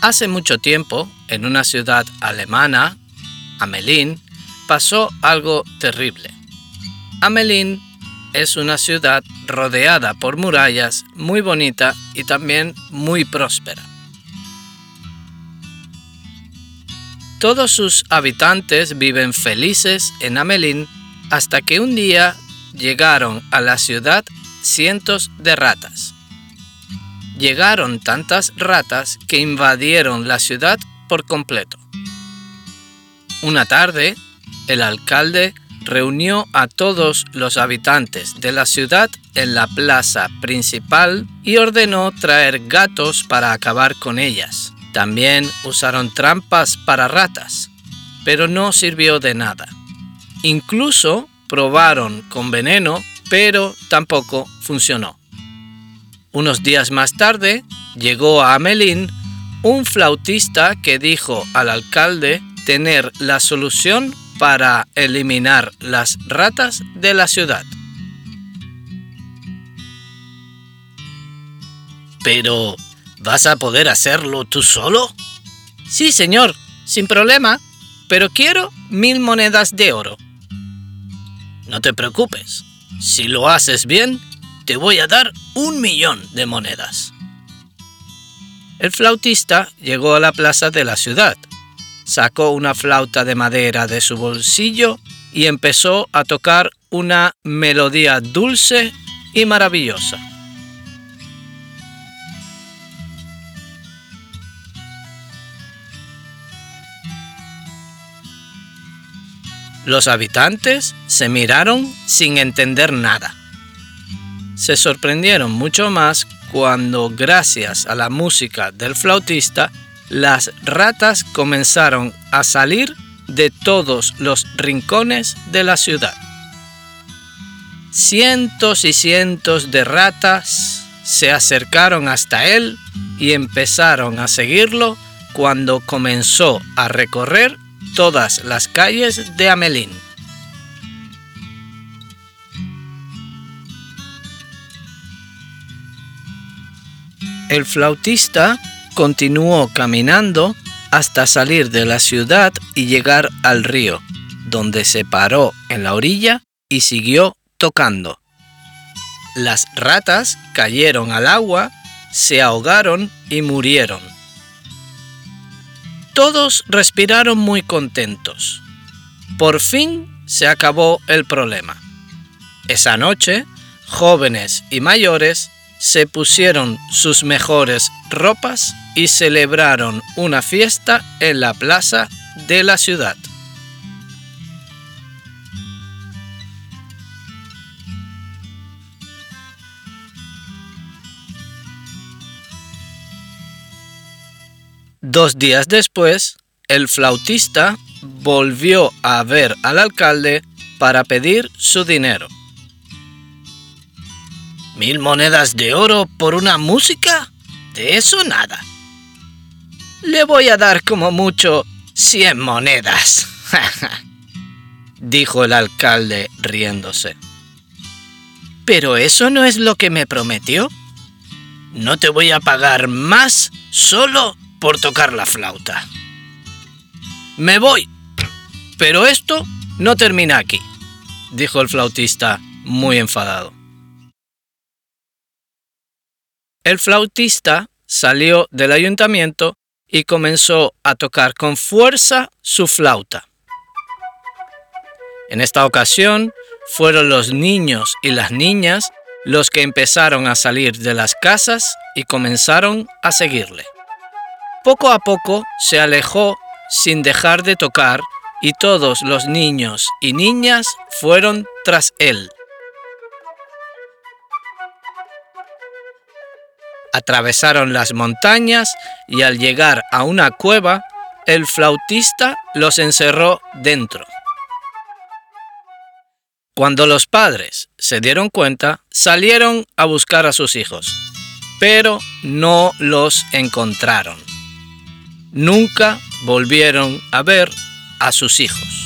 Hace mucho tiempo, en una ciudad alemana, Amelín, pasó algo terrible. Amelín es una ciudad rodeada por murallas, muy bonita y también muy próspera. Todos sus habitantes viven felices en Amelín hasta que un día llegaron a la ciudad cientos de ratas. Llegaron tantas ratas que invadieron la ciudad por completo. Una tarde, el alcalde reunió a todos los habitantes de la ciudad en la plaza principal y ordenó traer gatos para acabar con ellas. También usaron trampas para ratas, pero no sirvió de nada. Incluso probaron con veneno pero tampoco funcionó. Unos días más tarde llegó a Amelín un flautista que dijo al alcalde tener la solución para eliminar las ratas de la ciudad. Pero, ¿vas a poder hacerlo tú solo? Sí, señor, sin problema, pero quiero mil monedas de oro. No te preocupes, si lo haces bien, te voy a dar un millón de monedas. El flautista llegó a la plaza de la ciudad, sacó una flauta de madera de su bolsillo y empezó a tocar una melodía dulce y maravillosa. Los habitantes se miraron sin entender nada. Se sorprendieron mucho más cuando, gracias a la música del flautista, las ratas comenzaron a salir de todos los rincones de la ciudad. Cientos y cientos de ratas se acercaron hasta él y empezaron a seguirlo cuando comenzó a recorrer todas las calles de Amelín. El flautista continuó caminando hasta salir de la ciudad y llegar al río, donde se paró en la orilla y siguió tocando. Las ratas cayeron al agua, se ahogaron y murieron. Todos respiraron muy contentos. Por fin se acabó el problema. Esa noche, jóvenes y mayores se pusieron sus mejores ropas y celebraron una fiesta en la plaza de la ciudad. Dos días después, el flautista volvió a ver al alcalde para pedir su dinero. ¿Mil monedas de oro por una música? De eso nada. Le voy a dar como mucho cien monedas, dijo el alcalde riéndose. Pero eso no es lo que me prometió. No te voy a pagar más solo por tocar la flauta. Me voy. Pero esto no termina aquí, dijo el flautista muy enfadado. El flautista salió del ayuntamiento y comenzó a tocar con fuerza su flauta. En esta ocasión fueron los niños y las niñas los que empezaron a salir de las casas y comenzaron a seguirle. Poco a poco se alejó sin dejar de tocar y todos los niños y niñas fueron tras él. Atravesaron las montañas y al llegar a una cueva, el flautista los encerró dentro. Cuando los padres se dieron cuenta, salieron a buscar a sus hijos, pero no los encontraron. Nunca volvieron a ver a sus hijos.